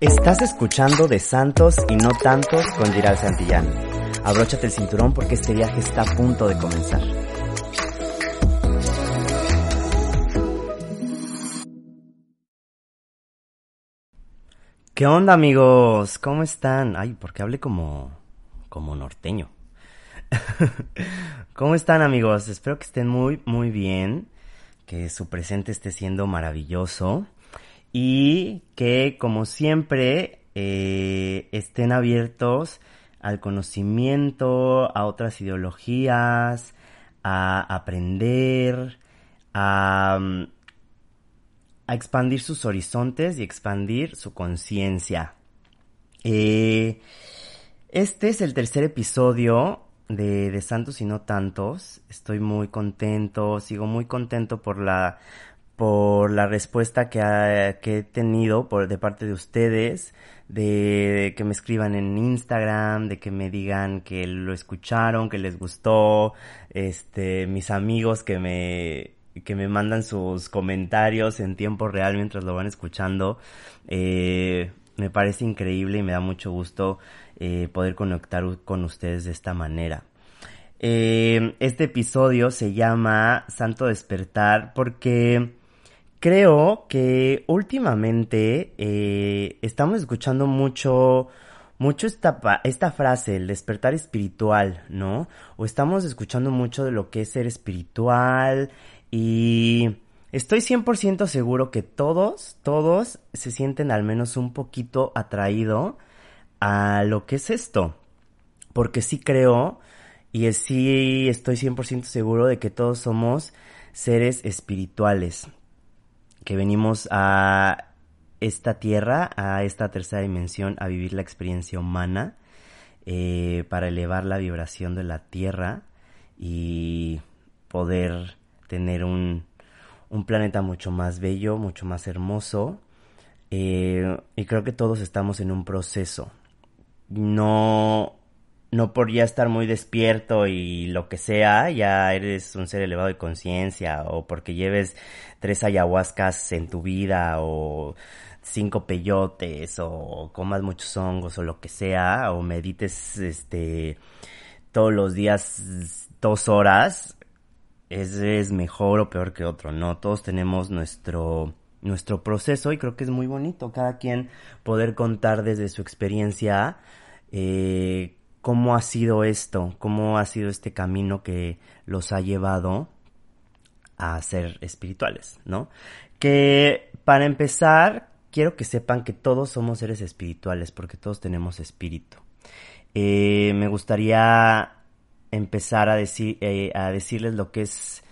Estás escuchando de Santos y no tantos con Giral Santillán. Abróchate el cinturón porque este viaje está a punto de comenzar. ¿Qué onda amigos? ¿Cómo están? Ay, porque hablé como como norteño. ¿Cómo están amigos? Espero que estén muy muy bien, que su presente esté siendo maravilloso y que como siempre eh, estén abiertos al conocimiento, a otras ideologías, a aprender, a, a expandir sus horizontes y expandir su conciencia. Eh, este es el tercer episodio de, de Santos y no tantos. Estoy muy contento, sigo muy contento por la por la respuesta que, he tenido por, de parte de ustedes, de que me escriban en Instagram, de que me digan que lo escucharon, que les gustó, este, mis amigos que me, que me mandan sus comentarios en tiempo real mientras lo van escuchando. Eh, me parece increíble y me da mucho gusto eh, poder conectar con ustedes de esta manera. Eh, este episodio se llama Santo Despertar porque creo que últimamente eh, estamos escuchando mucho, mucho esta, esta frase, el despertar espiritual, ¿no? O estamos escuchando mucho de lo que es ser espiritual y estoy 100% seguro que todos, todos se sienten al menos un poquito atraído a lo que es esto. Porque sí creo y sí estoy 100% seguro de que todos somos seres espirituales que venimos a esta tierra, a esta tercera dimensión, a vivir la experiencia humana, eh, para elevar la vibración de la tierra y poder tener un, un planeta mucho más bello, mucho más hermoso. Eh, y creo que todos estamos en un proceso. No no por ya estar muy despierto y lo que sea, ya eres un ser elevado de conciencia, o porque lleves tres ayahuascas en tu vida, o cinco peyotes, o comas muchos hongos, o lo que sea, o medites este todos los días dos horas, ese es mejor o peor que otro, ¿no? Todos tenemos nuestro nuestro proceso y creo que es muy bonito cada quien poder contar desde su experiencia eh, cómo ha sido esto, cómo ha sido este camino que los ha llevado a ser espirituales, ¿no? Que para empezar, quiero que sepan que todos somos seres espirituales, porque todos tenemos espíritu. Eh, me gustaría empezar a, decir, eh, a decirles lo que es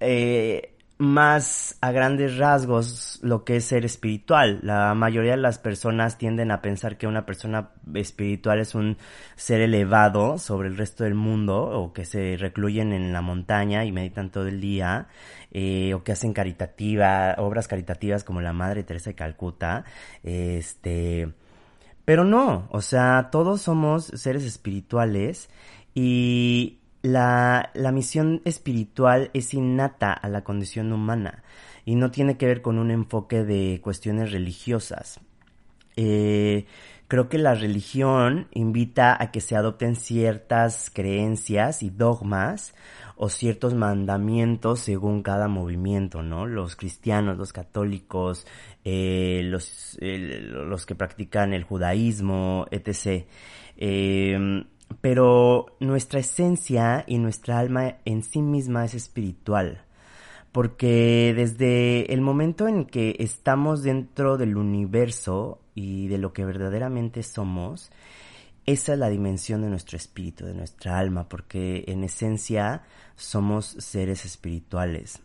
eh, más a grandes rasgos lo que es ser espiritual. La mayoría de las personas tienden a pensar que una persona espiritual es un ser elevado sobre el resto del mundo o que se recluyen en la montaña y meditan todo el día eh, o que hacen caritativa, obras caritativas como la Madre Teresa de Calcuta. Este, pero no, o sea, todos somos seres espirituales y la, la misión espiritual es innata a la condición humana y no tiene que ver con un enfoque de cuestiones religiosas. Eh, creo que la religión invita a que se adopten ciertas creencias y dogmas o ciertos mandamientos según cada movimiento, ¿no? Los cristianos, los católicos, eh, los, los que practican el judaísmo, etc. Eh, pero nuestra esencia y nuestra alma en sí misma es espiritual. Porque desde el momento en que estamos dentro del universo y de lo que verdaderamente somos, esa es la dimensión de nuestro espíritu, de nuestra alma, porque en esencia somos seres espirituales.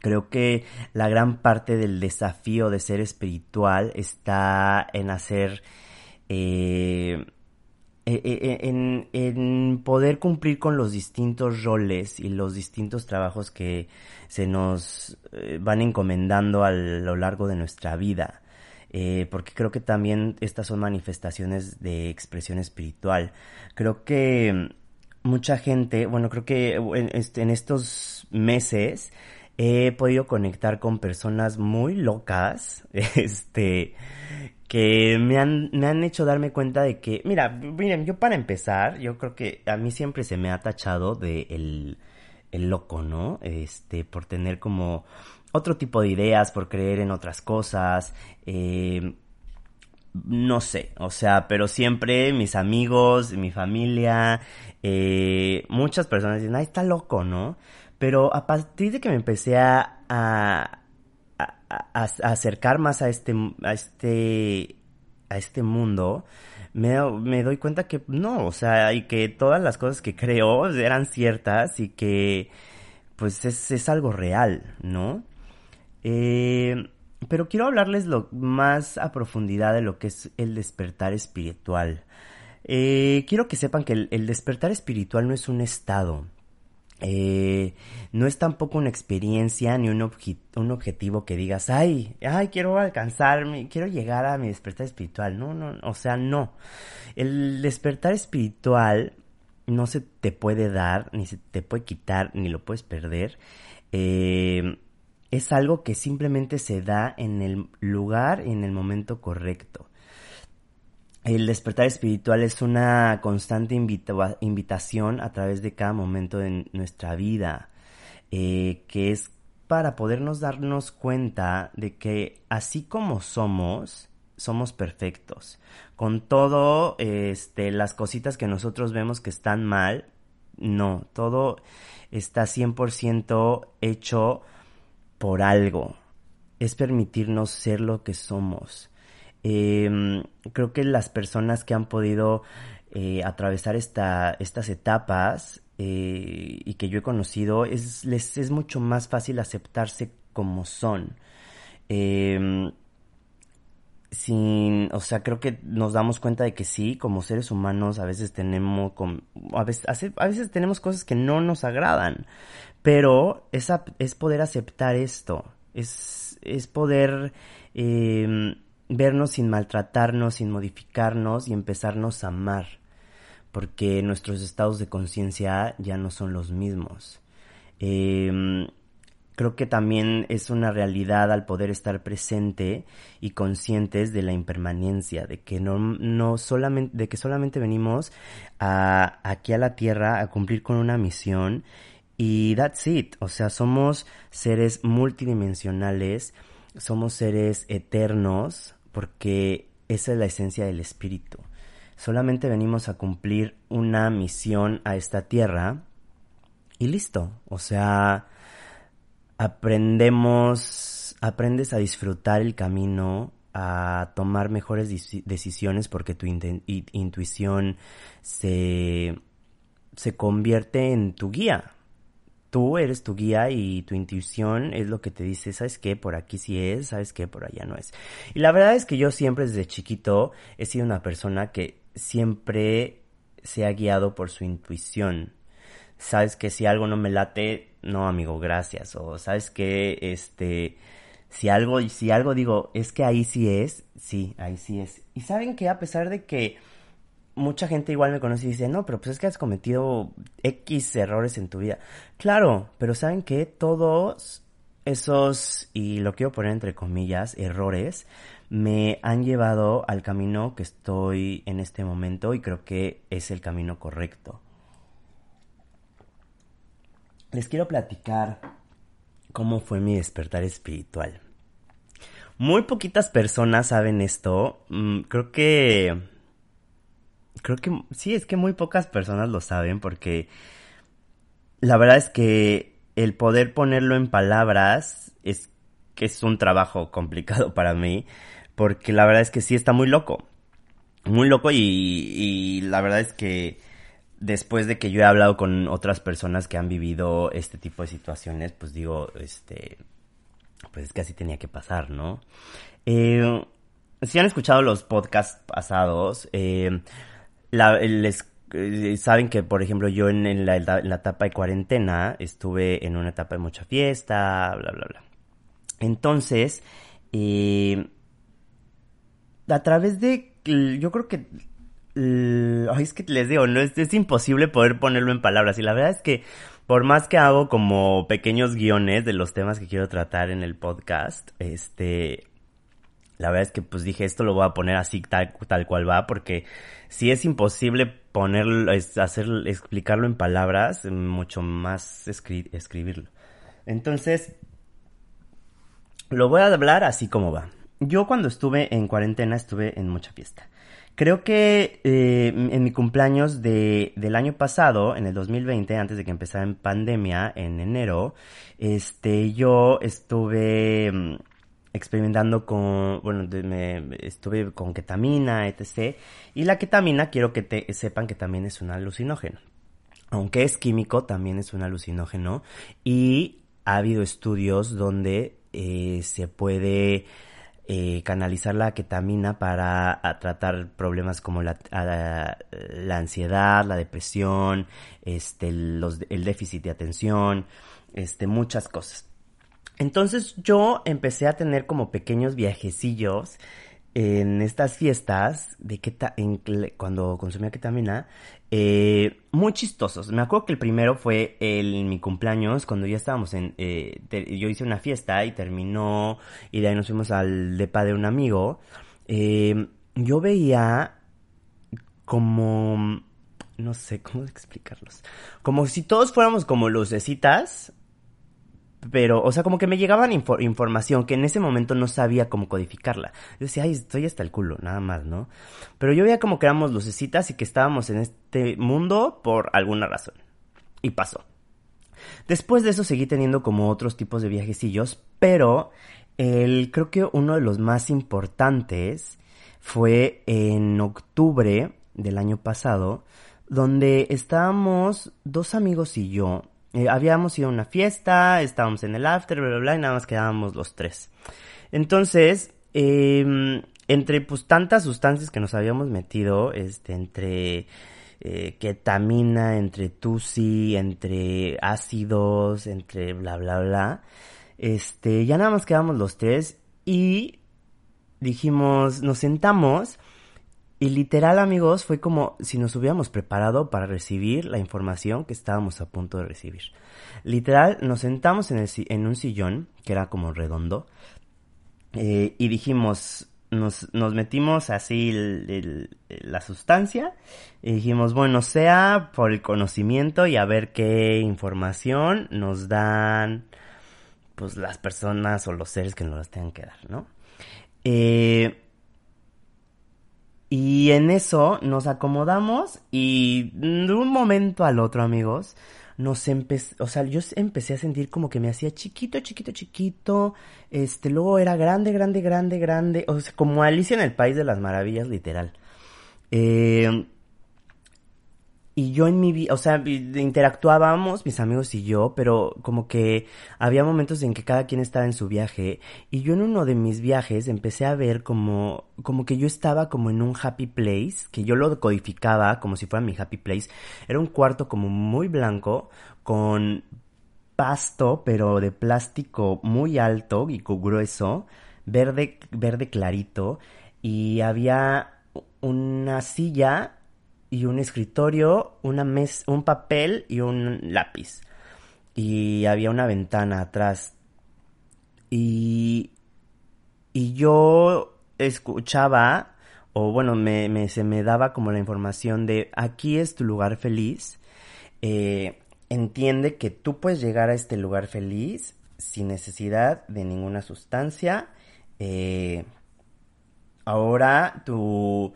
Creo que la gran parte del desafío de ser espiritual está en hacer... Eh, en, en, poder cumplir con los distintos roles y los distintos trabajos que se nos eh, van encomendando a lo largo de nuestra vida. Eh, porque creo que también estas son manifestaciones de expresión espiritual. Creo que mucha gente, bueno, creo que en, este, en estos meses he podido conectar con personas muy locas, este, que me han, me han hecho darme cuenta de que, mira, miren, yo para empezar, yo creo que a mí siempre se me ha tachado de el, el loco, ¿no? Este, por tener como otro tipo de ideas, por creer en otras cosas, eh, no sé, o sea, pero siempre mis amigos, mi familia, eh, muchas personas dicen, ay, está loco, ¿no? Pero a partir de que me empecé a, a, acercar más a este, a este, a este mundo, me, me, doy cuenta que no, o sea, y que todas las cosas que creo eran ciertas y que pues es, es algo real, ¿no? Eh, pero quiero hablarles lo más a profundidad de lo que es el despertar espiritual. Eh, quiero que sepan que el despertar espiritual no es un estado, eh, no es tampoco una experiencia ni un, un, objetivo que digas, ay, ay, quiero alcanzarme, quiero llegar a mi despertar espiritual. No, no, o sea, no. El despertar espiritual no se te puede dar, ni se te puede quitar, ni lo puedes perder. Eh, es algo que simplemente se da en el lugar y en el momento correcto. El despertar espiritual es una constante invitación a través de cada momento de nuestra vida, eh, que es para podernos darnos cuenta de que así como somos, somos perfectos. Con todo, este, las cositas que nosotros vemos que están mal, no, todo está 100% hecho por algo. Es permitirnos ser lo que somos. Eh, creo que las personas que han podido eh, atravesar esta, estas etapas eh, y que yo he conocido, es, les es mucho más fácil aceptarse como son. Em, sin, o sea, creo que nos damos cuenta de que sí, como seres humanos, a veces tenemos, a veces, a veces tenemos cosas que no nos agradan, pero es, es poder aceptar esto, es, es poder eh, vernos sin maltratarnos, sin modificarnos y empezarnos a amar, porque nuestros estados de conciencia ya no son los mismos. Em, creo que también es una realidad al poder estar presente y conscientes de la impermanencia, de que no, no solamente, de que solamente venimos a, aquí a la tierra a cumplir con una misión y that's it. O sea, somos seres multidimensionales, somos seres eternos, porque esa es la esencia del espíritu. Solamente venimos a cumplir una misión a esta tierra y listo. O sea, aprendemos, aprendes a disfrutar el camino, a tomar mejores decisiones porque tu intuición se, se convierte en tu guía tú eres tu guía y tu intuición es lo que te dice, ¿sabes qué? Por aquí sí es, ¿sabes qué? Por allá no es. Y la verdad es que yo siempre desde chiquito he sido una persona que siempre se ha guiado por su intuición. Sabes que si algo no me late, no amigo, gracias. O sabes que este si algo si algo digo, es que ahí sí es, sí, ahí sí es. Y saben que a pesar de que mucha gente igual me conoce y dice, no, pero pues es que has cometido X errores en tu vida. Claro, pero ¿saben que Todos esos, y lo quiero poner entre comillas, errores, me han llevado al camino que estoy en este momento y creo que es el camino correcto. Les quiero platicar cómo fue mi despertar espiritual. Muy poquitas personas saben esto. Mm, creo que creo que sí, es que muy pocas personas lo saben porque la verdad es que el poder ponerlo en palabras es que es un trabajo complicado para mí porque la verdad es que sí está muy loco. Muy loco y, y la verdad es que después de que yo he hablado con otras personas que han vivido este tipo de situaciones, pues digo, este, pues es que así tenía que pasar, ¿no? Eh, si han escuchado los podcasts pasados, eh, les eh, saben que, por ejemplo, yo en, la, etapa de cuarentena estuve en una etapa de mucha fiesta, bla, bla, bla. Entonces, eh, a través de, yo creo que, ay, es que les digo, no es, es imposible poder ponerlo en palabras y la verdad es que por más que hago como pequeños guiones de los temas que quiero tratar en el podcast, este, la verdad es que pues dije esto lo voy a poner así tal, tal cual va porque si es imposible ponerlo, hacer, explicarlo en palabras, mucho más escribirlo. Entonces, lo voy a hablar así como va. Yo cuando estuve en cuarentena estuve en mucha fiesta. Creo que eh, en mi cumpleaños de, del año pasado, en el 2020, antes de que empezara en pandemia, en enero, este, yo estuve mm, experimentando con, bueno, me, estuve con ketamina, etc. Y la ketamina quiero que te, sepan que también es un alucinógeno. Aunque es químico, también es un alucinógeno. Y ha habido estudios donde eh, se puede eh, canalizar la ketamina para tratar problemas como la, la, ansiedad, la depresión, este, el déficit de atención, este, muchas cosas. Entonces yo empecé a tener como pequeños viajecillos en estas fiestas de keta, en, cuando consumía ketamina, eh, muy chistosos. Me acuerdo que el primero fue el, mi cumpleaños, cuando ya estábamos en, eh, yo hice una fiesta y terminó, y de ahí nos fuimos al depa de un amigo. Eh, yo veía como, no sé cómo explicarlos, como si todos fuéramos como lucecitas pero, o sea, como que me llegaban información que en ese momento no sabía cómo codificarla. Yo decía, ay, estoy hasta el culo, nada más, ¿no? Pero yo veía como que éramos lucecitas y que estábamos en este mundo por alguna razón. Y pasó. Después de eso seguí teniendo como otros tipos de viajecillos, pero el, creo que uno de los más importantes fue en octubre del año pasado, donde estábamos dos amigos y yo eh, habíamos ido a una fiesta, estábamos en el after, bla, bla, bla, y nada más quedábamos los tres. Entonces, em, entre pues tantas sustancias que nos habíamos metido, este, entre eh, ketamina, entre tusi, entre ácidos, entre bla, bla, bla, este, ya nada más quedamos los tres y dijimos, nos sentamos y literal, amigos, fue como si nos hubiéramos preparado para recibir la información que estábamos a punto de recibir. Literal, nos sentamos en, el, en un sillón, que era como redondo, eh, y dijimos, nos, nos metimos así la sustancia, y dijimos, bueno, sea por el conocimiento y a ver qué información nos dan, pues las personas o los seres que nos las tengan que dar, ¿no? Eh, y en eso nos acomodamos y de un momento al otro, amigos, nos empezó, o sea, yo empecé a sentir como que me hacía chiquito, chiquito, chiquito, este, luego era grande, grande, grande, grande, o sea, como Alicia en el País de las Maravillas, literal. Eh, y yo en mi vida, o sea, interactuábamos mis amigos y yo, pero como que había momentos en que cada quien estaba en su viaje y yo en uno de mis viajes empecé a ver como como que yo estaba como en un happy place, que yo lo codificaba como si fuera mi happy place. Era un cuarto como muy blanco con pasto, pero de plástico muy alto y grueso, verde verde clarito y había una silla y un escritorio, una mesa, un papel y un lápiz. Y había una ventana atrás. Y, y yo escuchaba, o bueno, me, se me daba como la información de aquí es tu lugar feliz. Eh, entiende que tú puedes llegar a este lugar feliz sin necesidad de ninguna sustancia. Eh, ahora tu,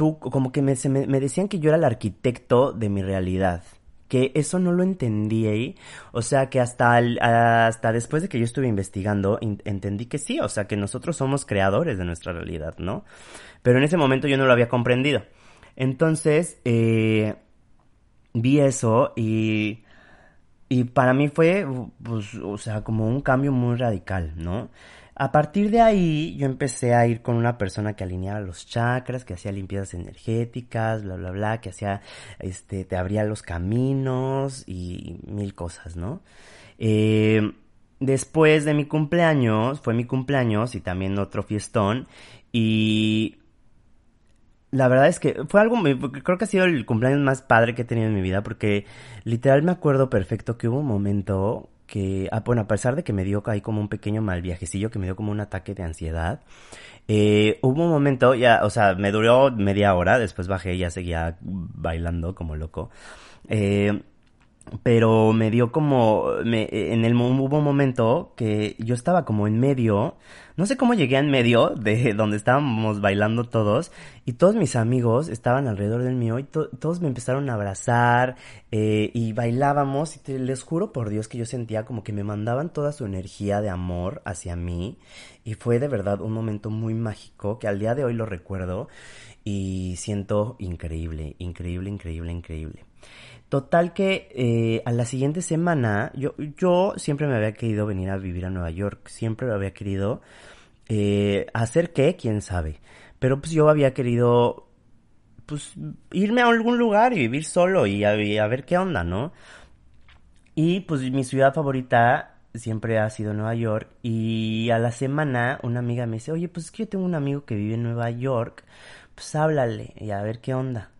tú, como que me, me, decían que yo era el arquitecto de mi realidad que eso no lo entendí. O sea que hasta, hasta después de que yo estuve investigando, entendí que sí, o sea que nosotros somos creadores de nuestra realidad, ¿no? Pero en ese momento yo no lo había comprendido. Entonces, eh, vi eso y, y para mí fue, pues, o sea, como un cambio muy radical, ¿no? A partir de ahí yo empecé a ir con una persona que alineaba los chakras, que hacía limpiezas energéticas, bla, bla, bla, que hacía, este, te abría los caminos y mil cosas, ¿no? Eh, después de mi cumpleaños, fue mi cumpleaños y también otro fiestón y la verdad es que fue algo, creo que ha sido el cumpleaños más padre que he tenido en mi vida porque literal me acuerdo perfecto que hubo un momento que, ah, bueno, a pesar de que me dio ahí como un pequeño mal viajecillo, que me dio como un ataque de ansiedad, eh, hubo un momento, ya, o sea, me duró media hora, después bajé y ya seguía bailando como loco. Eh, pero me dio como me, en el hubo un momento que yo estaba como en medio no sé cómo llegué en medio de donde estábamos bailando todos y todos mis amigos estaban alrededor del mío y todos me empezaron a abrazar eh, y bailábamos y les juro por Dios que yo sentía como que me mandaban toda su energía de amor hacia mí y fue de verdad un momento muy mágico que al día de hoy lo recuerdo y siento increíble, increíble, increíble, increíble. Total que eh, a la siguiente semana yo, yo siempre me había querido venir a vivir a Nueva York, siempre lo había querido eh, hacer qué, quién sabe. Pero pues yo había querido pues irme a algún lugar y vivir solo y a, ver qué onda, ¿no? Y pues mi ciudad favorita siempre ha sido Nueva York y a la semana una amiga me dice, oye, pues es que yo tengo un amigo que vive en Nueva York, pues háblale y a ver qué onda.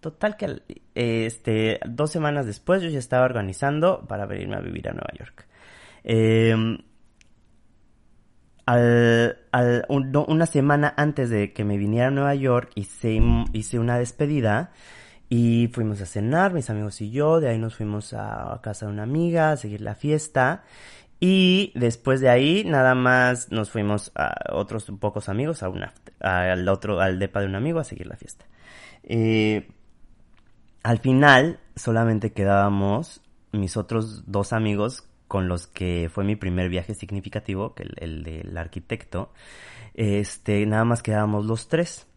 Total que este, dos semanas después yo ya estaba organizando para venirme a vivir a Nueva York. Em, al, una semana antes de que me viniera a Nueva York hice, hice una despedida y fuimos a cenar, mis amigos y yo, de ahí nos fuimos a, casa de una amiga a seguir la fiesta y después de ahí nada más nos fuimos a otros pocos amigos, a una, al otro, al depa de un amigo a seguir la fiesta. Eh, al final solamente quedábamos mis otros dos amigos con los que fue mi primer viaje significativo, que el, del arquitecto. Este, nada más quedábamos los tres.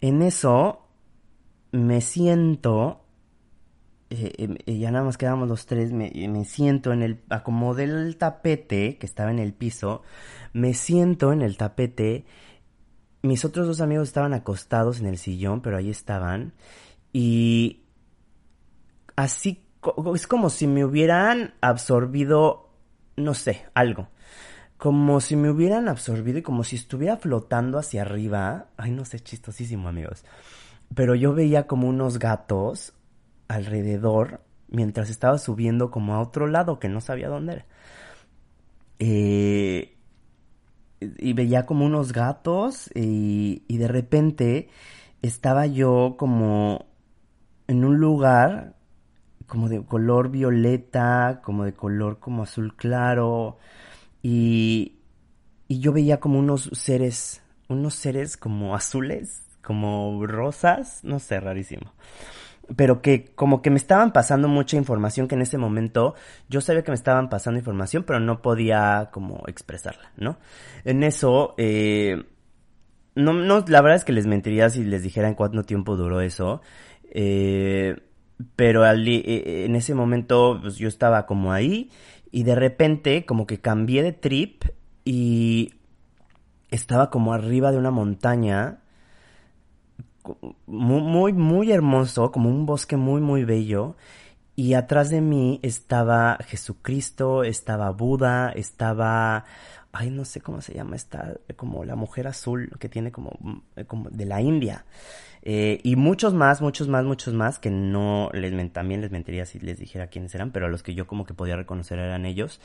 En eso me siento, eh, em, eh, ya nada más quedábamos los tres, me, me siento en el, acomodé el tapete que estaba en el piso, me siento en el tapete, mis otros dos amigos estaban acostados en el sillón, pero ahí estaban, y así es como si me hubieran absorbido, no sé, algo. Como si me hubieran absorbido y como si estuviera flotando hacia arriba. Ay, no sé, chistosísimo, amigos. Pero yo veía como unos gatos alrededor mientras estaba subiendo como a otro lado que no sabía dónde era. Eh, y veía como unos gatos y, y de repente estaba yo como en un lugar como de color violeta, como de color como azul claro y, y yo veía como unos seres, unos seres como azules, como rosas, no sé, rarísimo pero que como que me estaban pasando mucha información que en ese momento yo sabía que me estaban pasando información, pero no podía como expresarla, ¿no? En eso, eh, no, no, la verdad es que les mentiría si les dijera en cuánto tiempo duró eso, eh, pero eh, eh, en ese momento pues, yo estaba como ahí y de repente como que cambié de trip y estaba como arriba de una montaña muy, muy, muy hermoso, como un bosque muy, muy bello. Y atrás de mí estaba Jesucristo, estaba Buda, estaba, ay, no sé cómo se llama, está como la mujer azul que tiene como, como de la India. Eh, y muchos más, muchos más, muchos más que no les también les mentiría si les dijera quiénes eran, pero a los que yo como que podía reconocer eran ellos.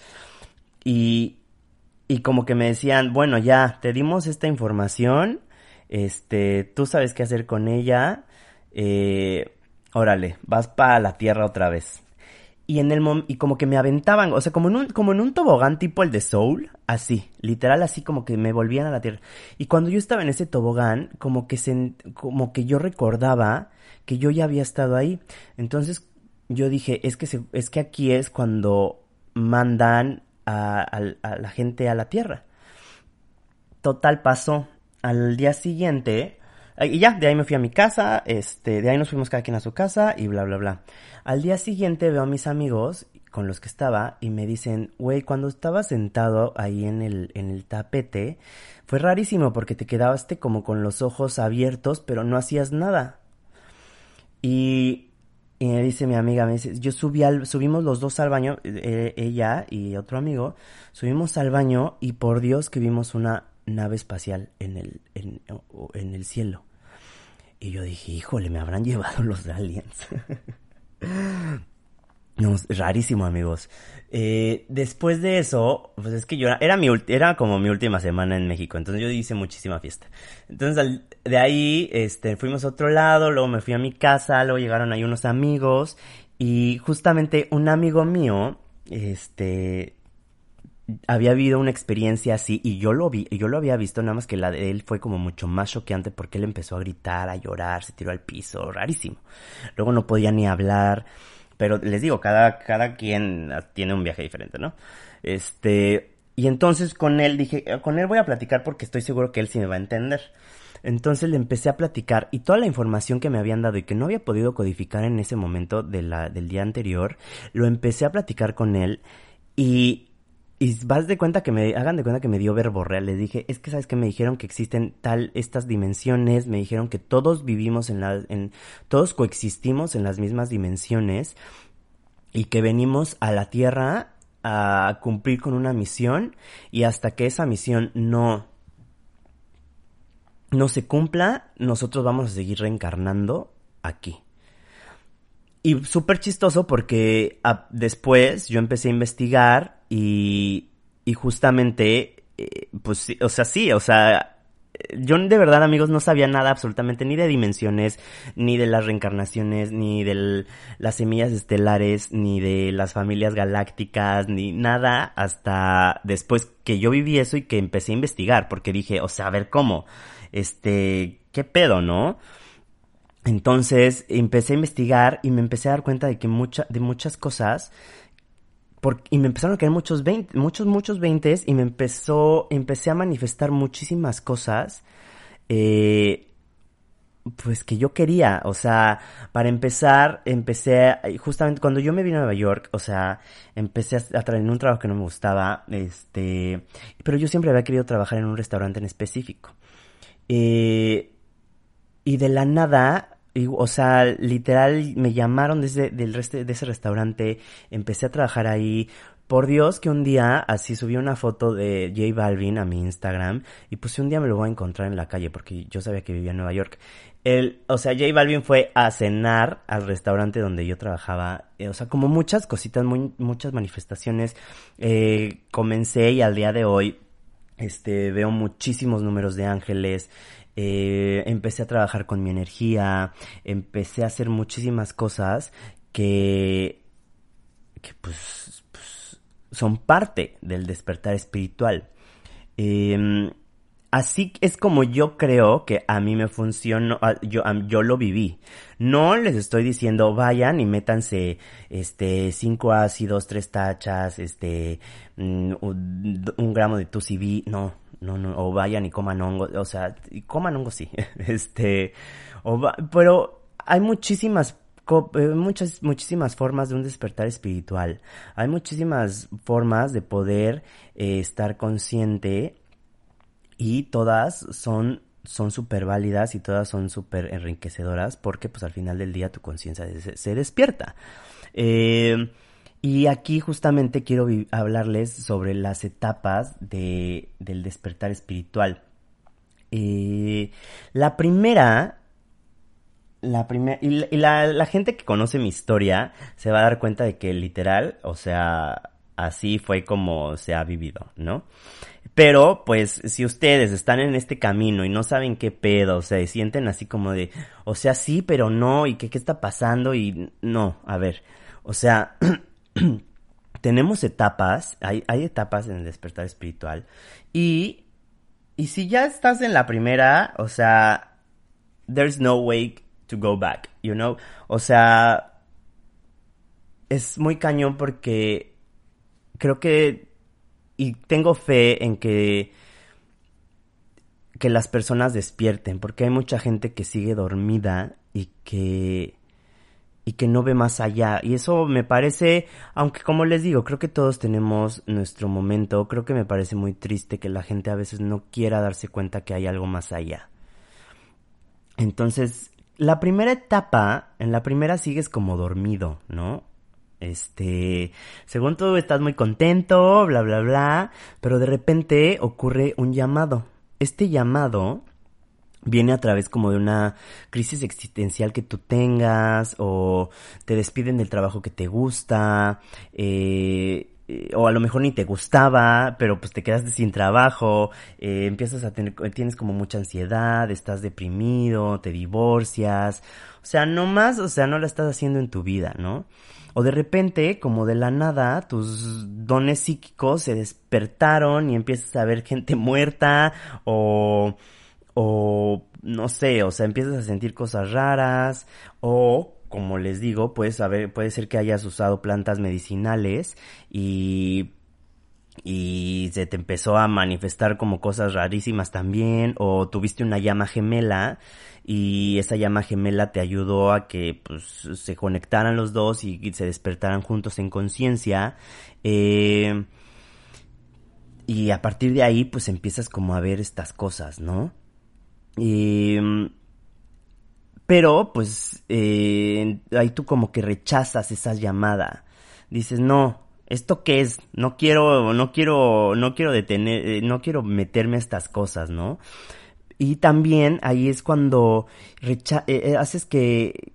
Y, y como que me decían, bueno, ya, te dimos esta información, este, tú sabes qué hacer con ella, eh, órale, vas para la tierra otra vez y en el y como que me aventaban, o sea, como en un como en un tobogán tipo el de Soul, así, literal así como que me volvían a la tierra. Y cuando yo estaba en ese tobogán, como que se, como que yo recordaba que yo ya había estado ahí. Entonces yo dije, es que es que aquí es cuando mandan a, a la gente a la tierra. Total pasó. Al día siguiente, Y ya, de ahí me fui a mi casa, este, de ahí nos fuimos cada quien a su casa y bla, bla, bla. Al día siguiente veo a mis amigos con los que estaba y me dicen, güey, cuando estaba sentado ahí en el, en el tapete, fue rarísimo porque te quedaste como con los ojos abiertos, pero no hacías nada. Y, y me dice mi amiga, me dice, yo subí al, subimos los dos al baño, eh, ella y otro amigo, subimos al baño y por Dios que vimos una nave espacial en el, en, en el cielo. Y yo dije, híjole, me habrán llevado los aliens. Rarísimo, amigos. Eh, después de eso, pues es que yo era mi era como mi última semana en México, entonces yo hice muchísima fiesta. Entonces de ahí, este, fuimos a otro lado, luego me fui a mi casa, luego llegaron ahí unos amigos y justamente un amigo mío, este, había habido una experiencia así y yo lo vi, yo lo había visto, nada más que la de él fue como mucho más choqueante porque él empezó a gritar, a llorar, se tiró al piso, rarísimo. Luego no podía ni hablar. Pero les digo, cada, cada quien tiene un viaje diferente, ¿no? Este, y entonces con él dije, con él voy a platicar porque estoy seguro que él sí me va a entender. Entonces le empecé a platicar y toda la información que me habían dado y que no había podido codificar en ese momento de la, del día anterior, lo empecé a platicar con él y y vas de cuenta que me, hagan de cuenta que me dio verborrea. Les dije, es que sabes que me dijeron que existen tal, estas dimensiones, me dijeron que todos vivimos en la, en, todos coexistimos en las mismas dimensiones y que venimos a la Tierra a cumplir con una misión y hasta que esa misión no, no se cumpla, nosotros vamos a seguir reencarnando aquí. Y súper chistoso porque después yo empecé a investigar y, y justamente, eh, pues, o sea, sí, o sea, yo de verdad, amigos, no sabía nada absolutamente ni de dimensiones, ni de las reencarnaciones, ni de las semillas estelares, ni de las familias galácticas, ni nada hasta después que yo viví eso y que empecé a investigar, porque dije, o sea, a ver cómo, este, qué pedo, ¿no? Entonces empecé a investigar y me empecé a dar cuenta de que mucha, de muchas cosas y me empezaron a caer muchos 20, muchos, muchos 20 y me empezó, empecé a manifestar muchísimas cosas, eh, pues que yo quería, o sea, para empezar, empecé, justamente cuando yo me vine a Nueva York, o sea, empecé a, traer un trabajo que no me gustaba, este, pero yo siempre había querido trabajar en un restaurante en específico. Eh, y de la nada, o sea, literal me llamaron desde del de ese restaurante, empecé a trabajar ahí. Por Dios que un día así subí una foto de J Balvin a mi Instagram y pues un día me lo voy a encontrar en la calle porque yo sabía que vivía en Nueva York. El, o sea, J Balvin fue a cenar al restaurante donde yo trabajaba. Eh, o sea, como muchas cositas, muchas manifestaciones. Eh, comencé y al día de hoy, este, veo muchísimos números de ángeles. Eh, empecé a trabajar con mi energía, empecé a hacer muchísimas cosas que, que pues, pues son parte del despertar espiritual. Em, así es como yo creo que a mí me funcionó, yo, yo lo viví. No les estoy diciendo vayan y métanse este cinco ácidos, tres tachas, este mm, un, gramo de tu no, no, no, o vayan y coman hongo, o sea, coman hongo sí, este, o pero hay muchísimas eh, muchas, muchísimas formas de un despertar espiritual. Hay muchísimas formas de poder eh, estar consciente y todas son son súper válidas y todas son súper enriquecedoras porque pues al final del día tu conciencia se, despierta. Eh, y aquí justamente quiero hablarles sobre las etapas de, del despertar espiritual. Eh, la primera, la primera, y, la, la, gente que conoce mi historia se va a dar cuenta de que literal, o sea, así fue como se ha vivido, ¿no? Pero, pues, si ustedes están en este camino y no saben qué pedo, o sea, sienten así como de, o sea, sí, pero no, y qué, qué está pasando, y no, a ver, o sea, tenemos etapas, hay, hay etapas en el despertar espiritual y, y si ya estás en la primera, o sea, there's no way to go back, you know, o sea, es muy cañón porque creo que, y tengo fe en que que las personas despierten, porque hay mucha gente que sigue dormida y que y que no ve más allá. Y eso me parece, aunque como les digo, creo que todos tenemos nuestro momento, creo que me parece muy triste que la gente a veces no quiera darse cuenta que hay algo más allá. Entonces, la primera etapa, en la primera sigues como dormido, ¿no? Este, según tú estás muy contento, bla, bla, bla, pero de repente ocurre un llamado. Este llamado viene a través como de una crisis existencial que tú tengas o te despiden del trabajo que te gusta eh, o a lo mejor ni te gustaba pero pues te quedaste sin trabajo eh, empiezas a tener tienes como mucha ansiedad estás deprimido te divorcias o sea no más o sea no la estás haciendo en tu vida no o de repente, como de la nada, tus dones psíquicos se despertaron y empiezas a ver gente muerta o o no sé, o sea, empiezas a sentir cosas raras o como les digo, pues saber, puede ser que hayas usado plantas medicinales y y se te empezó a manifestar como cosas rarísimas también o tuviste una llama gemela y esa llama gemela te ayudó a que pues, se conectaran los dos y, se despertaran juntos en conciencia eh, y a partir de ahí pues empiezas como a ver estas cosas, ¿no? Eh, pero, pues, eh, ahí tú como que rechazas esa llamada. Dices, no, ¿esto qué es? No quiero, no quiero, no quiero detener, eh, no quiero meterme a estas cosas, ¿no? Y también ahí es cuando eh, haces que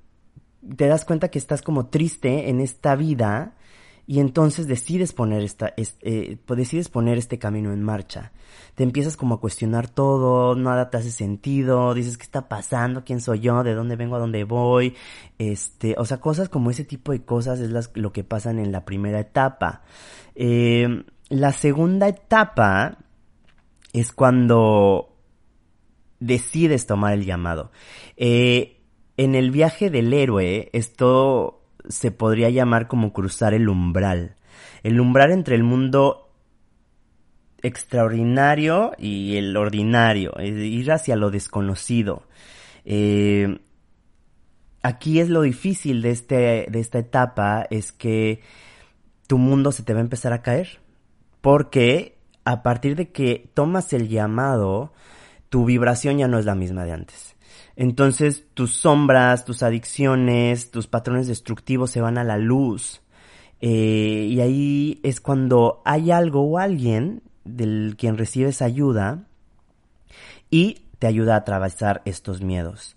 te das cuenta que estás como triste en esta vida y entonces decides poner esta, eh, pues decides poner este camino en marcha. Te empiezas como a cuestionar todo, nada te hace sentido, dices qué está pasando, quién soy yo, de dónde vengo, a dónde voy, este, o sea, cosas como ese tipo de cosas es lo que pasan en la primera etapa. Eh, la segunda etapa es cuando decides tomar el llamado. Eh, en el viaje del héroe, esto se podría llamar como cruzar el umbral. El umbral entre el mundo extraordinario y el ordinario, ir hacia lo desconocido. Eh, aquí es lo difícil de, este, de esta etapa, es que tu mundo se te va a empezar a caer. Porque a partir de que tomas el llamado, tu vibración ya no es la misma de antes. Entonces tus sombras, tus adicciones, tus patrones destructivos se van a la luz. Eh, y ahí es cuando hay algo o alguien del quien recibes ayuda y te ayuda a atravesar estos miedos.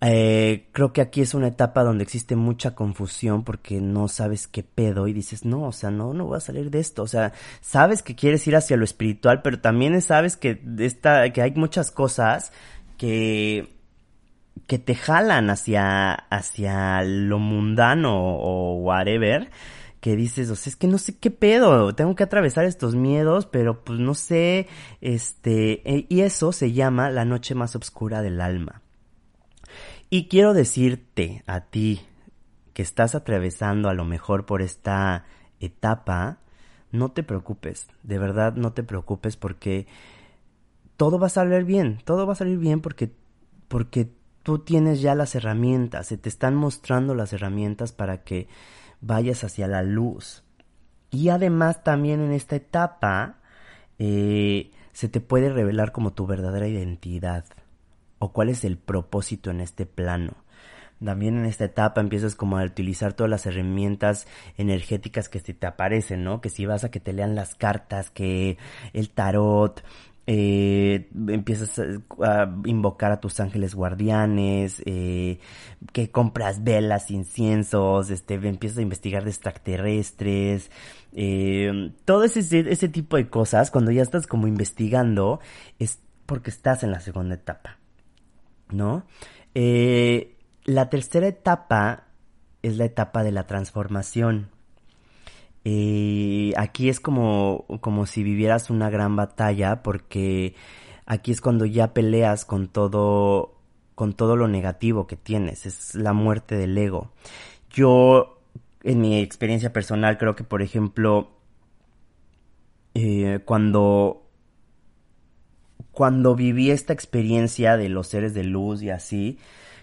Eh, creo que aquí es una etapa donde existe mucha confusión porque no sabes qué pedo y dices, no, o sea, no, no voy a salir de esto. O sea, sabes que quieres ir hacia lo espiritual, pero también sabes que, esta, que hay muchas cosas que que te jalan hacia, hacia lo mundano o whatever, que dices, o sea, es que no sé qué pedo, tengo que atravesar estos miedos, pero pues no sé, este, e, y eso se llama la noche más oscura del alma. Y quiero decirte a ti que estás atravesando a lo mejor por esta etapa, no te preocupes, de verdad no te preocupes porque todo va a salir bien, todo va a salir bien porque porque tú tienes ya las herramientas, se te están mostrando las herramientas para que vayas hacia la luz. Y además también en esta etapa eh, se te puede revelar como tu verdadera identidad o cuál es el propósito en este plano. También en esta etapa empiezas como a utilizar todas las herramientas energéticas que se te aparecen, ¿no? Que si vas a que te lean las cartas, que el tarot, eh, empiezas a, invocar a tus ángeles guardianes, eh, que compras velas, inciensos, este, empiezas a investigar de extraterrestres, eh, todo ese, ese tipo de cosas, cuando ya estás como investigando, es porque estás en la segunda etapa, ¿no? Eh, la tercera etapa es la etapa de la transformación. Eh, aquí es como, como si vivieras una gran batalla porque aquí es cuando ya peleas con todo, con todo lo negativo que tienes, es la muerte del ego. Yo, en mi experiencia personal, creo que, por ejemplo, eh, cuando cuando viví esta experiencia de los seres de luz y así,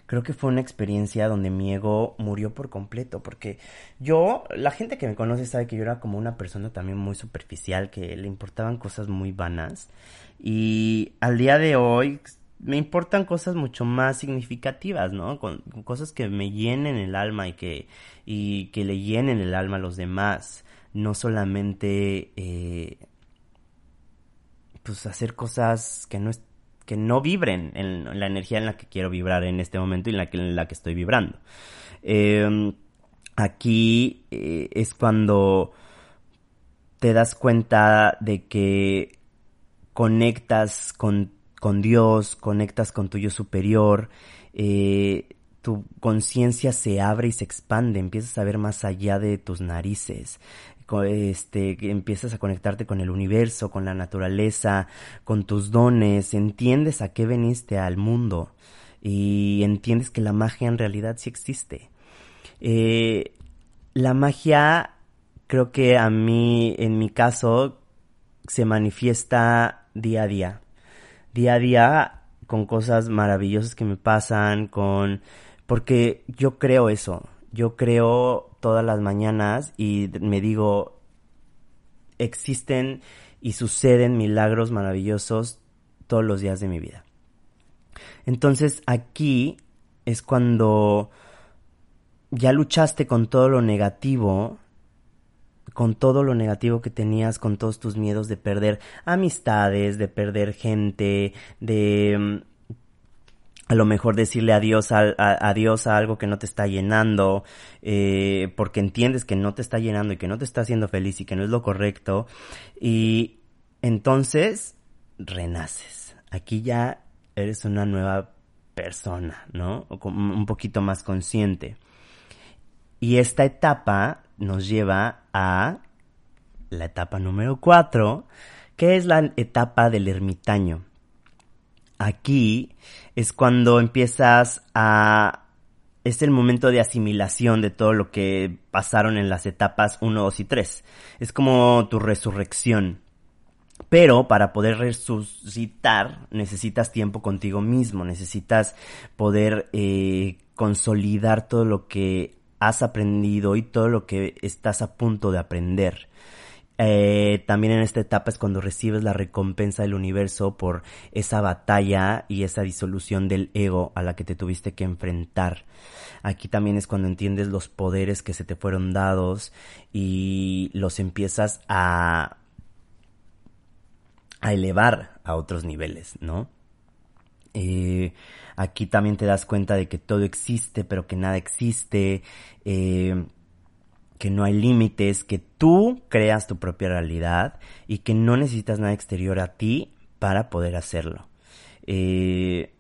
creo que fue una experiencia donde mi ego murió por completo, porque yo, la gente que me conoce sabe que yo era como una persona también muy superficial, que le importaban cosas muy vanas, y al día de hoy me importan cosas mucho más significativas, ¿no? Con, cosas que me llenen el alma y que, y que le llenen el alma a los demás, no solamente, eh, pues hacer cosas que no que no vibren en, la energía en la que quiero vibrar en este momento y en la que, en la que estoy vibrando. Em, aquí eh, es cuando te das cuenta de que conectas con, con Dios, conectas con tu yo superior, eh, tu conciencia se abre y se expande, empiezas a ver más allá de tus narices, este, empiezas a conectarte con el universo, con la naturaleza, con tus dones, entiendes a qué veniste al mundo y entiendes que la magia en realidad sí existe. Eh, la magia, creo que a mí, en mi caso, se manifiesta día a día. Día a día con cosas maravillosas que me pasan, con... porque yo creo eso, yo creo todas las mañanas y me digo, existen y suceden milagros maravillosos todos los días de mi vida. Entonces aquí es cuando ya luchaste con todo lo negativo, con todo lo negativo que tenías, con todos tus miedos de perder amistades, de perder gente, de a lo mejor decirle adiós a, adiós a algo que no te está llenando, eh, porque entiendes que no te está llenando y que no te está haciendo feliz y que no es lo correcto. Y entonces renaces. Aquí ya eres una nueva persona, ¿no? Un poquito más consciente. Y esta etapa nos lleva a la etapa número cuatro, que es la etapa del ermitaño. Aquí es cuando empiezas a... Es el momento de asimilación de todo lo que pasaron en las etapas 1, 2 y 3. Es como tu resurrección. Pero para poder resucitar necesitas tiempo contigo mismo, necesitas poder eh, consolidar todo lo que has aprendido y todo lo que estás a punto de aprender. Eh, también en esta etapa es cuando recibes la recompensa del universo por esa batalla y esa disolución del ego a la que te tuviste que enfrentar. Aquí también es cuando entiendes los poderes que se te fueron dados y los empiezas a, a elevar a otros niveles, ¿no? Eh, aquí también te das cuenta de que todo existe, pero que nada existe. Eh, que no hay límites, que tú creas tu propia realidad y que no necesitas nada exterior a ti para poder hacerlo. Eh,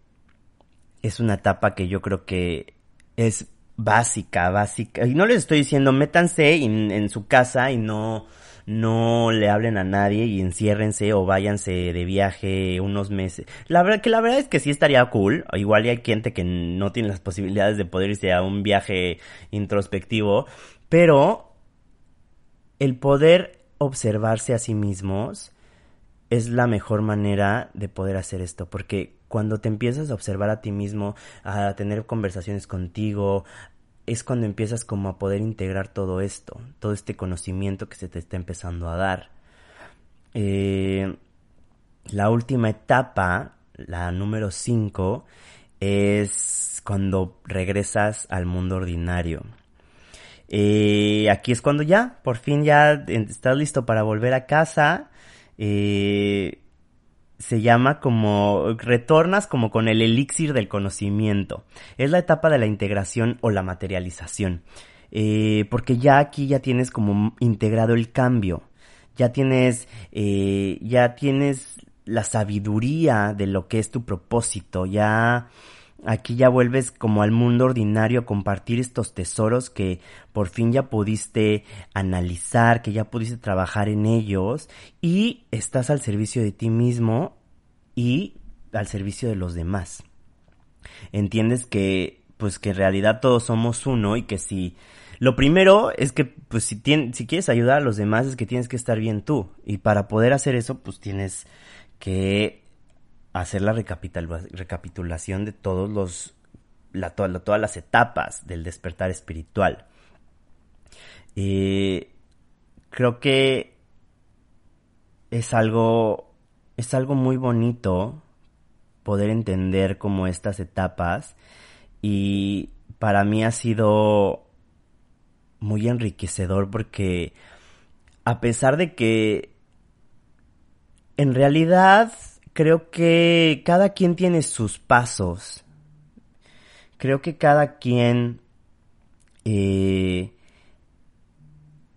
es una etapa que yo creo que es básica, básica. Y no les estoy diciendo métanse en, su casa y no, no le hablen a nadie y enciérrense o váyanse de viaje unos meses. La verdad que la verdad es que sí estaría cool. Igual hay gente que no tiene las posibilidades de poder irse a un viaje introspectivo. Pero el poder observarse a sí mismos es la mejor manera de poder hacer esto, porque cuando te empiezas a observar a ti mismo, a tener conversaciones contigo, es cuando empiezas como a poder integrar todo esto, todo este conocimiento que se te está empezando a dar. Eh, la última etapa, la número 5, es cuando regresas al mundo ordinario. Eh, aquí es cuando ya, por fin ya estás listo para volver a casa. Eh, se llama como retornas como con el elixir del conocimiento. Es la etapa de la integración o la materialización. Eh, porque ya aquí ya tienes como integrado el cambio. Ya tienes, eh, ya tienes la sabiduría de lo que es tu propósito. Ya Aquí ya vuelves como al mundo ordinario a compartir estos tesoros que por fin ya pudiste analizar, que ya pudiste trabajar en ellos y estás al servicio de ti mismo y al servicio de los demás. Entiendes que pues que en realidad todos somos uno y que si lo primero es que pues si, si quieres ayudar a los demás es que tienes que estar bien tú y para poder hacer eso pues tienes que hacer la recapitulación de todos los, todas las etapas del despertar espiritual. Eh, creo que es algo, es algo muy bonito poder entender como estas etapas y para mí ha sido muy enriquecedor porque a pesar de que en realidad creo que cada quien tiene sus pasos. Creo que cada quien eh,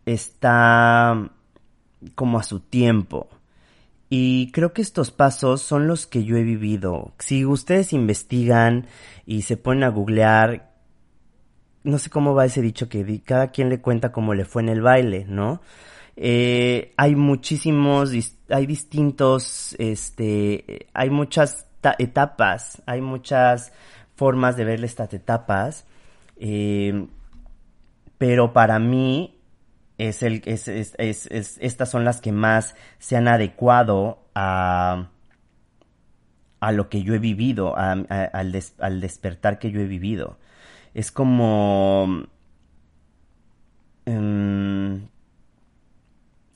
está como a su tiempo. Y creo que estos pasos son los que yo he vivido. Si ustedes investigan y se ponen a googlear, no sé cómo va ese dicho que cada quien le cuenta cómo le fue en el baile, ¿no? Eh, hay muchísimos, hay distintos, este, hay muchas etapas, hay muchas formas de ver estas etapas, eh, pero para mí es el, es, es, es, estas son las que más se han adecuado a, a lo que yo he vivido, al, al, despertar que yo he vivido. Es como... Em,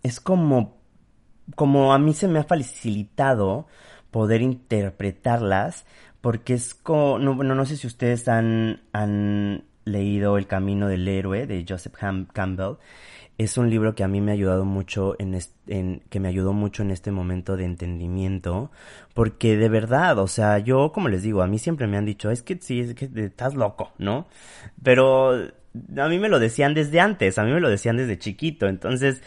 es como... Como a mí se me ha facilitado poder interpretarlas, porque es como... No, no sé si ustedes han, han leído El Camino del Héroe de Joseph Campbell. Es un libro que a mí me ha ayudado mucho en, en, que me ayudó mucho en este momento de entendimiento porque de verdad o sea yo como les digo a mí siempre me han dicho es que sí es que estás loco no pero a mí me lo decían desde antes a mí me lo decían desde chiquito. Entonces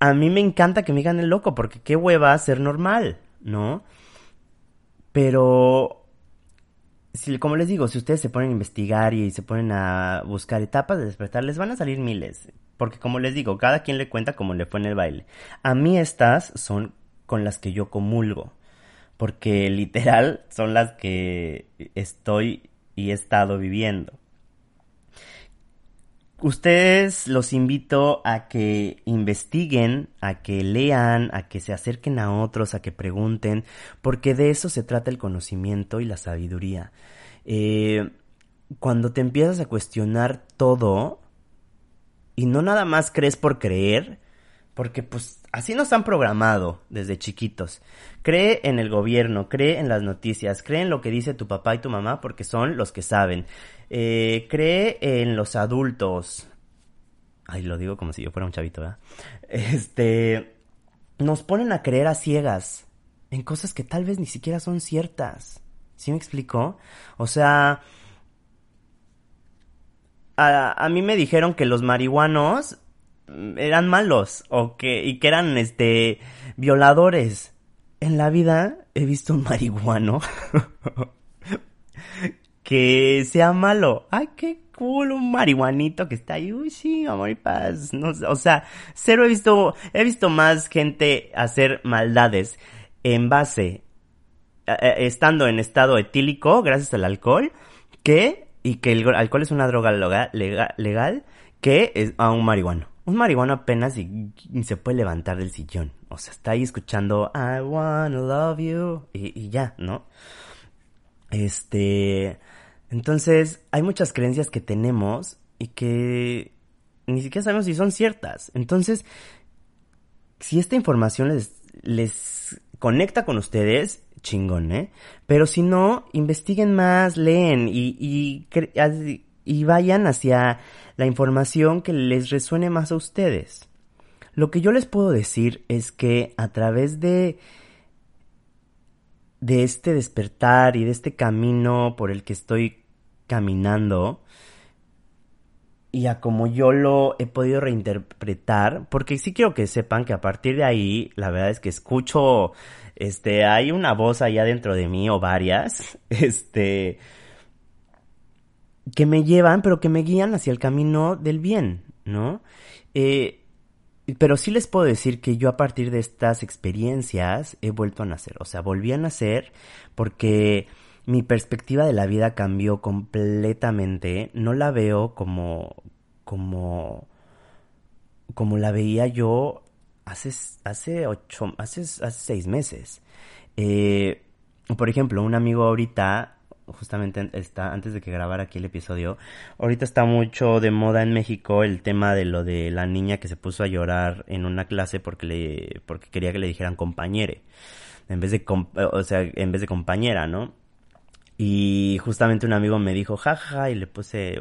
a mí me encanta que me digan el loco porque qué hueva ser normal no pero si, como les digo, si ustedes se ponen a investigar y se ponen a buscar etapas de despertar, les van a salir miles. Porque como les digo, cada quien le cuenta como le fue en el baile. A mí estas son con las que yo comulgo. Porque literal son las que estoy y he estado viviendo. Ustedes los invito a que investiguen, a que lean, a que se acerquen a otros, a que pregunten, porque de eso se trata el conocimiento y la sabiduría. Eh, cuando te empiezas a cuestionar todo, y no nada más crees por creer, porque pues así nos han programado desde chiquitos. Cree en el gobierno, cree en las noticias, cree en lo que dice tu papá y tu mamá porque son los que saben. Eh, cree en los adultos. Ay, lo digo como si yo fuera un chavito, ¿verdad? Este, nos ponen a creer a ciegas en cosas que tal vez ni siquiera son ciertas. ¿Sí me explico? O sea, a, mí me dijeron que los marihuanos eran malos o que y que eran este violadores. En la vida he visto un marihuano que sea malo. Ay, qué cool, un marihuanito que está ahí. Uy, sí, amor y paz. No, o sea, cero he visto, he visto más gente hacer maldades en base, eh, eh, estando en estado etílico gracias al alcohol, que y que el alcohol es una droga legal, que es a un marihuano. Un marihuano apenas y, se puede levantar del sillón. O sea, está ahí escuchando I wanna love you y, ya, ¿no? Este, entonces hay muchas creencias que tenemos y que ni siquiera sabemos si son ciertas. Entonces, si esta información les, les conecta con ustedes, chingón, ¿eh? Pero si no, investiguen más, leen y, y, y vayan hacia la información que les resuene más a ustedes. Lo que yo les puedo decir es que a través de de este despertar y de este camino por el que estoy caminando y a como yo lo he podido reinterpretar, porque sí quiero que sepan que a partir de ahí, la verdad es que escucho este, hay una voz allá dentro de mí o varias, este, que me llevan, pero que me guían hacia el camino del bien, ¿no? Eh, pero sí les puedo decir que yo a partir de estas experiencias he vuelto a nacer, o sea, volví a nacer porque mi perspectiva de la vida cambió completamente, no la veo como, como, como la veía yo hace, hace ocho, hace, hace seis meses. Eh, por ejemplo, un amigo ahorita, justamente está, antes de que grabara aquí el episodio, ahorita está mucho de moda en México el tema de lo de la niña que se puso a llorar en una clase porque le, porque quería que le dijeran compañere, en vez de, o sea, en vez de compañera, ¿no? Y justamente un amigo me dijo, jaja, y le puse,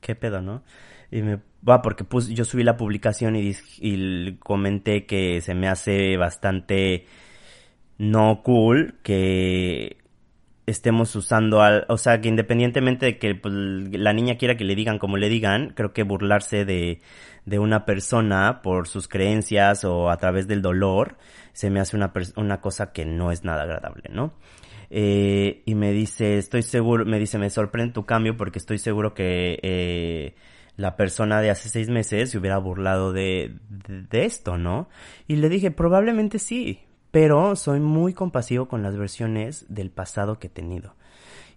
¿qué pedo, no? Y me va porque puse, yo subí la publicación y, y comenté que se me hace bastante no cool que estemos usando al, o sea, que independientemente de que pues, la niña quiera que le digan como le digan, creo que burlarse de, de una persona por sus creencias o a través del dolor, se me hace una, una cosa que no es nada agradable, ¿no? Eh, y me dice, estoy seguro, me dice, me sorprende tu cambio porque estoy seguro que eh, la persona de hace seis meses se hubiera burlado de, de, esto, ¿no? Y le dije, probablemente sí, pero soy muy compasivo con las versiones del pasado que he tenido.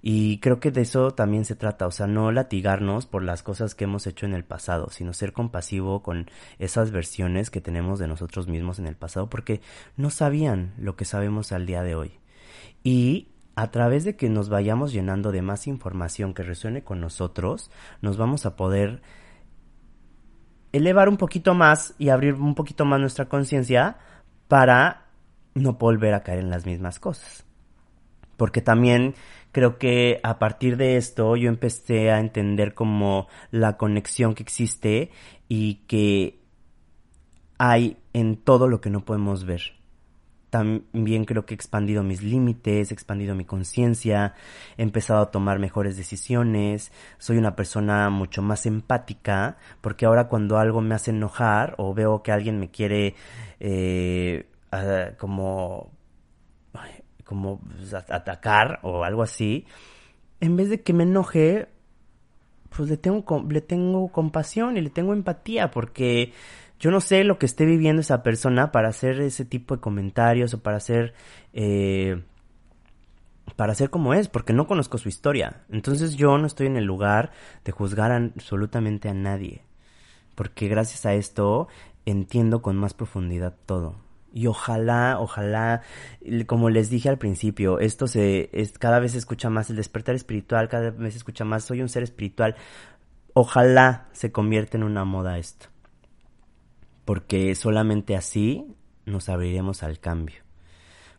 Y creo que de eso también se trata, o sea, no latigarnos por las cosas que hemos hecho en el pasado, sino ser compasivo con esas versiones que tenemos de nosotros mismos en el pasado, porque no sabían lo que sabemos al día de hoy. Y a través de que nos vayamos llenando de más información que resuene con nosotros, nos vamos a poder elevar un poquito más y abrir un poquito más nuestra conciencia para no volver a caer en las mismas cosas. Porque también creo que a partir de esto yo empecé a entender como la conexión que existe y que hay en todo lo que no podemos ver también creo que he expandido mis límites, he expandido mi conciencia, he empezado a tomar mejores decisiones, soy una persona mucho más empática, porque ahora cuando algo me hace enojar o veo que alguien me quiere eh, como, como pues, atacar o algo así, en vez de que me enoje, pues le tengo, le tengo compasión y le tengo empatía, porque yo no sé lo que esté viviendo esa persona para hacer ese tipo de comentarios o para hacer... Eh, para hacer como es, porque no conozco su historia. Entonces yo no estoy en el lugar de juzgar absolutamente a nadie. Porque gracias a esto entiendo con más profundidad todo. Y ojalá, ojalá, como les dije al principio, esto se, es, cada vez se escucha más el despertar espiritual, cada vez se escucha más, soy un ser espiritual. Ojalá se convierta en una moda esto porque solamente así nos abriremos al cambio.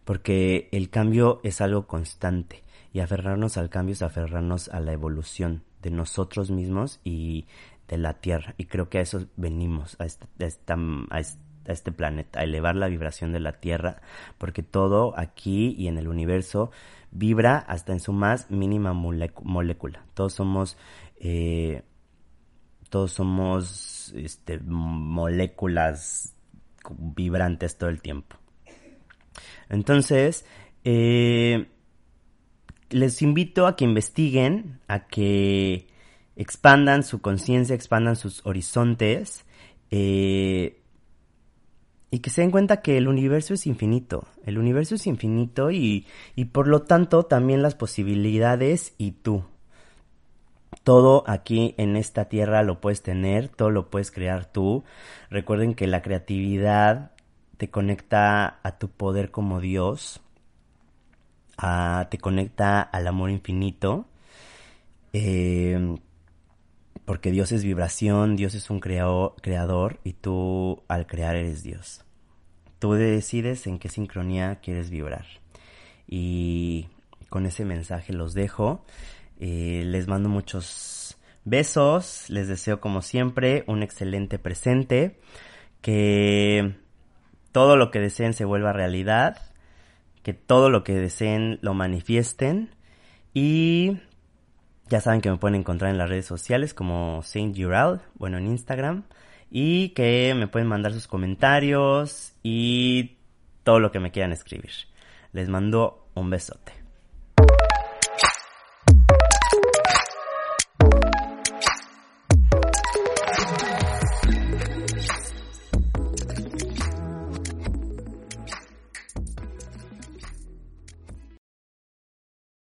Porque el cambio es algo constante y aferrarnos al cambio es aferrarnos a la evolución de nosotros mismos y de la Tierra. Y creo que a eso venimos, a este, a este planeta, a elevar la vibración de la Tierra, porque todo aquí y en el universo vibra hasta en su más mínima molécula. Todos somos, eh, todos somos este, moléculas vibrantes todo el tiempo. Entonces, eh, les invito a que investiguen, a que expandan su conciencia, expandan sus horizontes eh, y que se den cuenta que el universo es infinito. El universo es infinito y, y por lo tanto también las posibilidades y tú. Todo aquí en esta tierra lo puedes tener, todo lo puedes crear tú. Recuerden que la creatividad te conecta a tu poder como Dios, te conecta al amor infinito, eh, porque Dios es vibración, Dios es un creador y tú al crear eres Dios. Tú decides en qué sincronía quieres vibrar. Y con ese mensaje los dejo. Eh, les mando muchos besos, les deseo como siempre un excelente presente, que todo lo que deseen se vuelva realidad, que todo lo que deseen lo manifiesten. Y ya saben que me pueden encontrar en las redes sociales como Saint Jural, bueno en Instagram, y que me pueden mandar sus comentarios y todo lo que me quieran escribir. Les mando un besote.